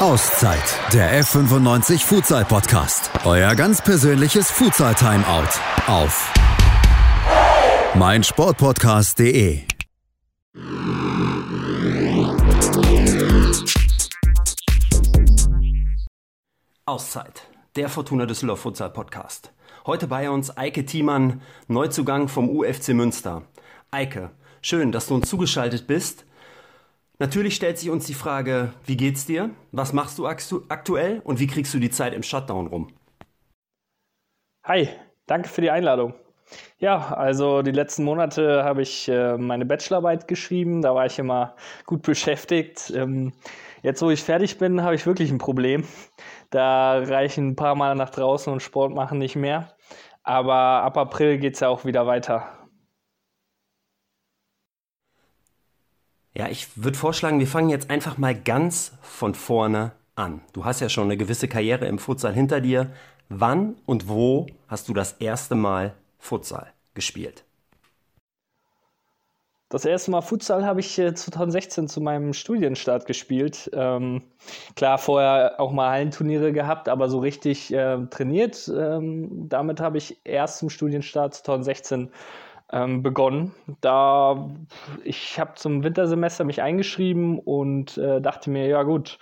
Auszeit, der F95 Futsal Podcast. Euer ganz persönliches Futsal Timeout auf meinsportpodcast.de. Auszeit, der Fortuna Düsseldorf Futsal Podcast. Heute bei uns Eike Thiemann, Neuzugang vom UFC Münster. Eike, schön, dass du uns zugeschaltet bist. Natürlich stellt sich uns die Frage, wie geht's dir? Was machst du aktuell und wie kriegst du die Zeit im Shutdown rum? Hi, danke für die Einladung. Ja, also die letzten Monate habe ich äh, meine Bachelorarbeit geschrieben, da war ich immer gut beschäftigt. Ähm, jetzt, wo ich fertig bin, habe ich wirklich ein Problem. Da reichen ein paar Mal nach draußen und Sport machen nicht mehr. Aber ab April geht es ja auch wieder weiter. Ja, ich würde vorschlagen, wir fangen jetzt einfach mal ganz von vorne an. Du hast ja schon eine gewisse Karriere im Futsal hinter dir. Wann und wo hast du das erste Mal Futsal gespielt? Das erste Mal Futsal habe ich 2016 zu meinem Studienstart gespielt. Ähm, klar, vorher auch mal Hallenturniere gehabt, aber so richtig äh, trainiert. Ähm, damit habe ich erst zum Studienstart 2016 ähm, begonnen. Da ich habe zum Wintersemester mich eingeschrieben und äh, dachte mir, ja gut,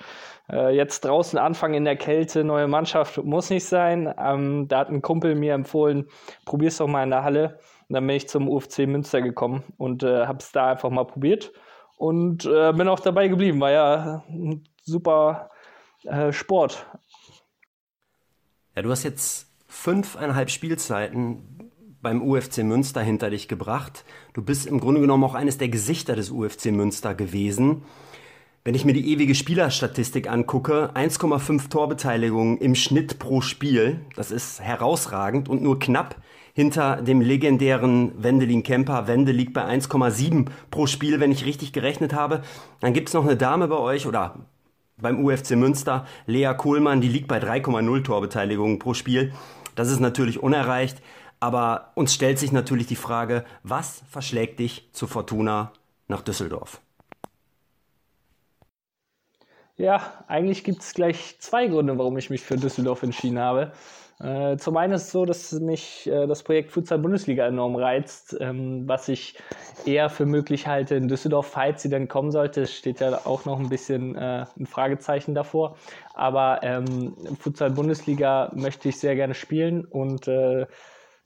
äh, jetzt draußen anfangen in der Kälte, neue Mannschaft muss nicht sein. Ähm, da hat ein Kumpel mir empfohlen, probier's doch mal in der Halle. Und dann bin ich zum UFC Münster gekommen und äh, habe es da einfach mal probiert und äh, bin auch dabei geblieben. War ja ein super äh, Sport. Ja, du hast jetzt fünfeinhalb Spielzeiten beim UFC Münster hinter dich gebracht. Du bist im Grunde genommen auch eines der Gesichter des UFC Münster gewesen. Wenn ich mir die ewige Spielerstatistik angucke, 1,5 Torbeteiligungen im Schnitt pro Spiel, das ist herausragend und nur knapp hinter dem legendären Wendelin Kemper. Wende liegt bei 1,7 pro Spiel, wenn ich richtig gerechnet habe. Dann gibt es noch eine Dame bei euch oder beim UFC Münster, Lea Kohlmann, die liegt bei 3,0 Torbeteiligungen pro Spiel. Das ist natürlich unerreicht. Aber uns stellt sich natürlich die Frage, was verschlägt dich zu Fortuna nach Düsseldorf? Ja, eigentlich gibt es gleich zwei Gründe, warum ich mich für Düsseldorf entschieden habe. Äh, zum einen ist es so, dass mich äh, das Projekt Futsal Bundesliga enorm reizt, ähm, was ich eher für möglich halte in Düsseldorf, falls sie dann kommen sollte. Steht ja auch noch ein bisschen äh, ein Fragezeichen davor. Aber ähm, Futsal Bundesliga möchte ich sehr gerne spielen und äh,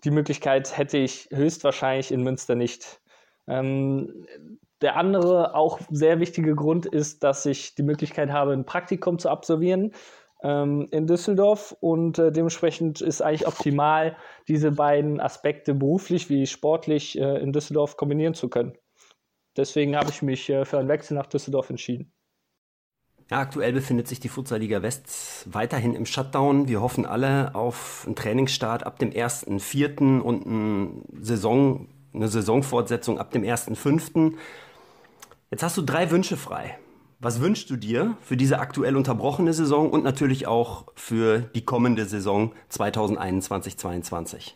die Möglichkeit hätte ich höchstwahrscheinlich in Münster nicht. Ähm, der andere, auch sehr wichtige Grund ist, dass ich die Möglichkeit habe, ein Praktikum zu absolvieren ähm, in Düsseldorf und äh, dementsprechend ist eigentlich optimal, diese beiden Aspekte beruflich wie sportlich äh, in Düsseldorf kombinieren zu können. Deswegen habe ich mich äh, für einen Wechsel nach Düsseldorf entschieden. Ja, aktuell befindet sich die Futsal Liga West weiterhin im Shutdown. Wir hoffen alle auf einen Trainingsstart ab dem 1.4. und eine, Saison, eine Saisonfortsetzung ab dem 1.5. Jetzt hast du drei Wünsche frei. Was wünschst du dir für diese aktuell unterbrochene Saison und natürlich auch für die kommende Saison 2021-22?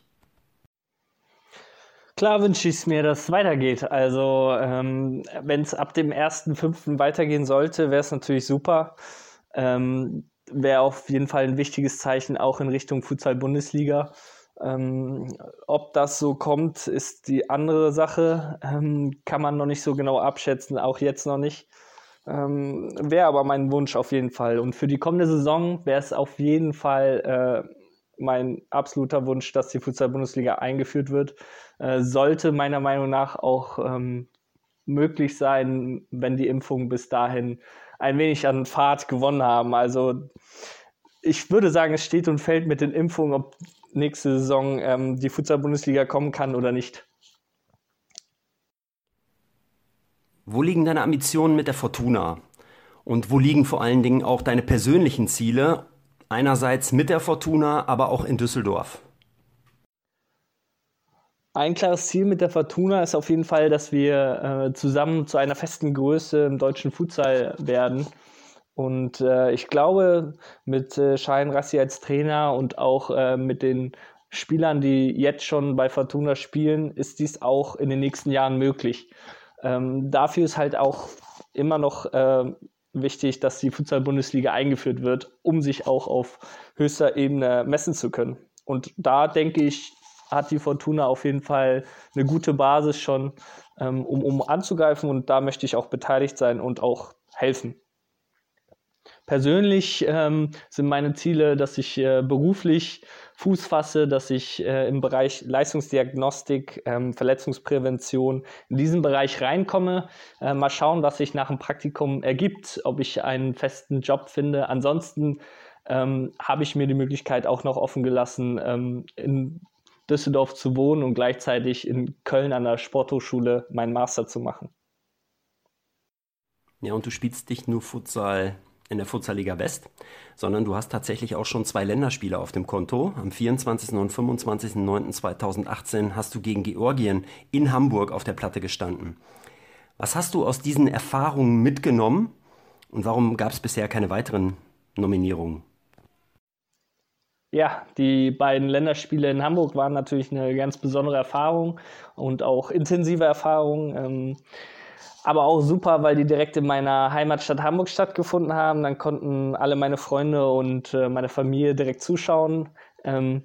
Klar wünsche ich es mir, dass es weitergeht. Also, ähm, wenn es ab dem 1.5. weitergehen sollte, wäre es natürlich super. Ähm, wäre auf jeden Fall ein wichtiges Zeichen auch in Richtung Futsal-Bundesliga. Ähm, ob das so kommt, ist die andere Sache. Ähm, kann man noch nicht so genau abschätzen, auch jetzt noch nicht. Ähm, wäre aber mein Wunsch auf jeden Fall. Und für die kommende Saison wäre es auf jeden Fall äh, mein absoluter Wunsch, dass die Futsal-Bundesliga eingeführt wird. Äh, sollte meiner Meinung nach auch ähm, möglich sein, wenn die Impfungen bis dahin ein wenig an Fahrt gewonnen haben. Also ich würde sagen, es steht und fällt mit den Impfungen, ob nächste Saison ähm, die Futsal-Bundesliga kommen kann oder nicht. Wo liegen deine Ambitionen mit der Fortuna? Und wo liegen vor allen Dingen auch deine persönlichen Ziele Einerseits mit der Fortuna, aber auch in Düsseldorf. Ein klares Ziel mit der Fortuna ist auf jeden Fall, dass wir äh, zusammen zu einer festen Größe im deutschen Futsal werden. Und äh, ich glaube, mit äh, Schein Rassi als Trainer und auch äh, mit den Spielern, die jetzt schon bei Fortuna spielen, ist dies auch in den nächsten Jahren möglich. Ähm, dafür ist halt auch immer noch äh, wichtig, dass die Futsal-Bundesliga eingeführt wird, um sich auch auf höchster Ebene messen zu können. Und da denke ich, hat die Fortuna auf jeden Fall eine gute Basis schon, ähm, um, um anzugreifen. Und da möchte ich auch beteiligt sein und auch helfen. Persönlich ähm, sind meine Ziele, dass ich äh, beruflich Fuß fasse, dass ich äh, im Bereich Leistungsdiagnostik, ähm, Verletzungsprävention in diesen Bereich reinkomme. Äh, mal schauen, was sich nach dem Praktikum ergibt, ob ich einen festen Job finde. Ansonsten ähm, habe ich mir die Möglichkeit auch noch offen gelassen, ähm, in Düsseldorf zu wohnen und gleichzeitig in Köln an der Sporthochschule meinen Master zu machen. Ja, und du spielst nicht nur Futsal in der Futsalliga West, sondern du hast tatsächlich auch schon zwei Länderspiele auf dem Konto. Am 24. und 25.09.2018 hast du gegen Georgien in Hamburg auf der Platte gestanden. Was hast du aus diesen Erfahrungen mitgenommen und warum gab es bisher keine weiteren Nominierungen? Ja, die beiden Länderspiele in Hamburg waren natürlich eine ganz besondere Erfahrung und auch intensive Erfahrung. Ähm, aber auch super, weil die direkt in meiner Heimatstadt Hamburg stattgefunden haben. Dann konnten alle meine Freunde und äh, meine Familie direkt zuschauen. Ähm,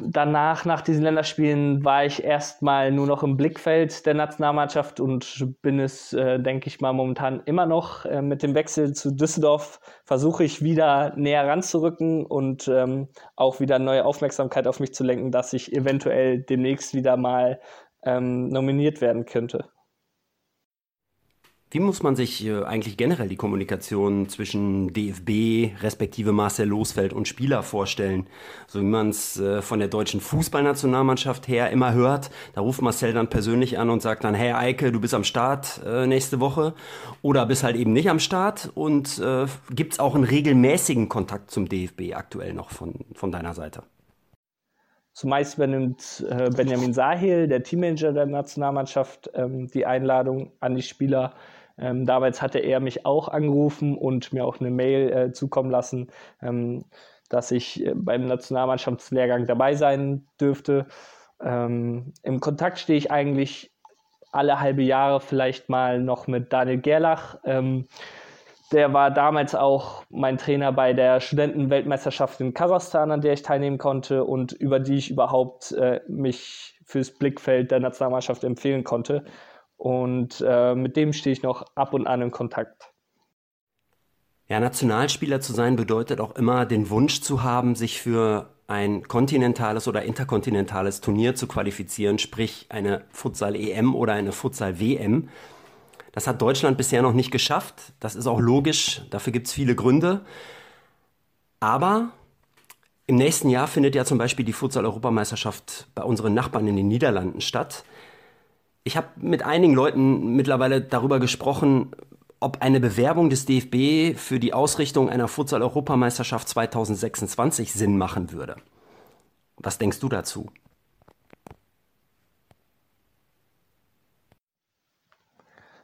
danach, nach diesen Länderspielen, war ich erstmal nur noch im Blickfeld der Nationalmannschaft und bin es, äh, denke ich mal, momentan immer noch. Äh, mit dem Wechsel zu Düsseldorf versuche ich wieder näher ranzurücken und ähm, auch wieder neue Aufmerksamkeit auf mich zu lenken, dass ich eventuell demnächst wieder mal ähm, nominiert werden könnte. Wie muss man sich äh, eigentlich generell die Kommunikation zwischen DFB respektive Marcel Losfeld und Spieler vorstellen? So wie man es äh, von der deutschen Fußballnationalmannschaft her immer hört, da ruft Marcel dann persönlich an und sagt dann, hey Eike, du bist am Start äh, nächste Woche oder bist halt eben nicht am Start und gibt es auch einen regelmäßigen Kontakt zum DFB aktuell noch von, von deiner Seite? Zumeist übernimmt äh, Benjamin Sahil, der Teammanager der Nationalmannschaft, ähm, die Einladung an die Spieler. Ähm, damals hatte er mich auch angerufen und mir auch eine Mail äh, zukommen lassen, ähm, dass ich äh, beim Nationalmannschaftslehrgang dabei sein dürfte. Ähm, Im Kontakt stehe ich eigentlich alle halbe Jahre vielleicht mal noch mit Daniel Gerlach. Der war damals auch mein Trainer bei der Studentenweltmeisterschaft in Kasachstan, an der ich teilnehmen konnte und über die ich überhaupt äh, mich fürs Blickfeld der Nationalmannschaft empfehlen konnte. Und äh, mit dem stehe ich noch ab und an in Kontakt. Ja, Nationalspieler zu sein bedeutet auch immer den Wunsch zu haben, sich für ein kontinentales oder interkontinentales Turnier zu qualifizieren, sprich eine Futsal-EM oder eine Futsal-WM. Das hat Deutschland bisher noch nicht geschafft. Das ist auch logisch, dafür gibt es viele Gründe. Aber im nächsten Jahr findet ja zum Beispiel die Futsal-Europameisterschaft bei unseren Nachbarn in den Niederlanden statt. Ich habe mit einigen Leuten mittlerweile darüber gesprochen, ob eine Bewerbung des DFB für die Ausrichtung einer Futsal-Europameisterschaft 2026 Sinn machen würde. Was denkst du dazu?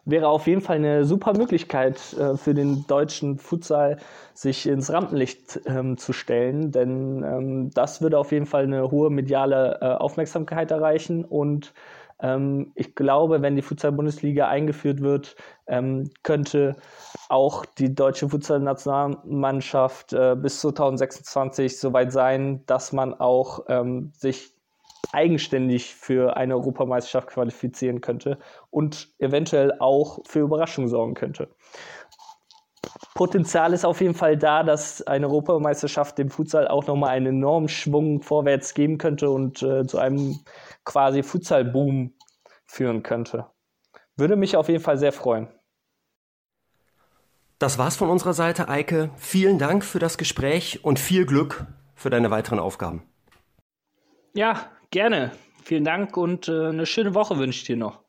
Wäre auf jeden Fall eine super Möglichkeit äh, für den deutschen Futsal, sich ins Rampenlicht ähm, zu stellen, denn ähm, das würde auf jeden Fall eine hohe mediale äh, Aufmerksamkeit erreichen. Und ähm, ich glaube, wenn die Futsal-Bundesliga eingeführt wird, ähm, könnte auch die deutsche Futsal-Nationalmannschaft äh, bis 2026 soweit sein, dass man auch ähm, sich eigenständig für eine Europameisterschaft qualifizieren könnte und eventuell auch für Überraschungen sorgen könnte. Potenzial ist auf jeden Fall da, dass eine Europameisterschaft dem Futsal auch nochmal einen enormen Schwung vorwärts geben könnte und äh, zu einem quasi Futsal-Boom führen könnte. Würde mich auf jeden Fall sehr freuen. Das war's von unserer Seite, Eike. Vielen Dank für das Gespräch und viel Glück für deine weiteren Aufgaben. Ja, gerne. Vielen Dank und äh, eine schöne Woche wünsche ich dir noch.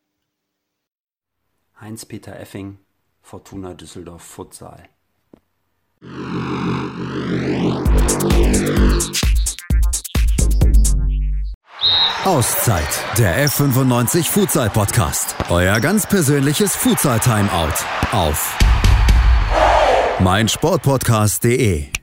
Heinz-Peter Effing, Fortuna Düsseldorf Futsal. Auszeit, der F95 Futsal Podcast. Euer ganz persönliches Futsal Timeout auf meinsportpodcast.de.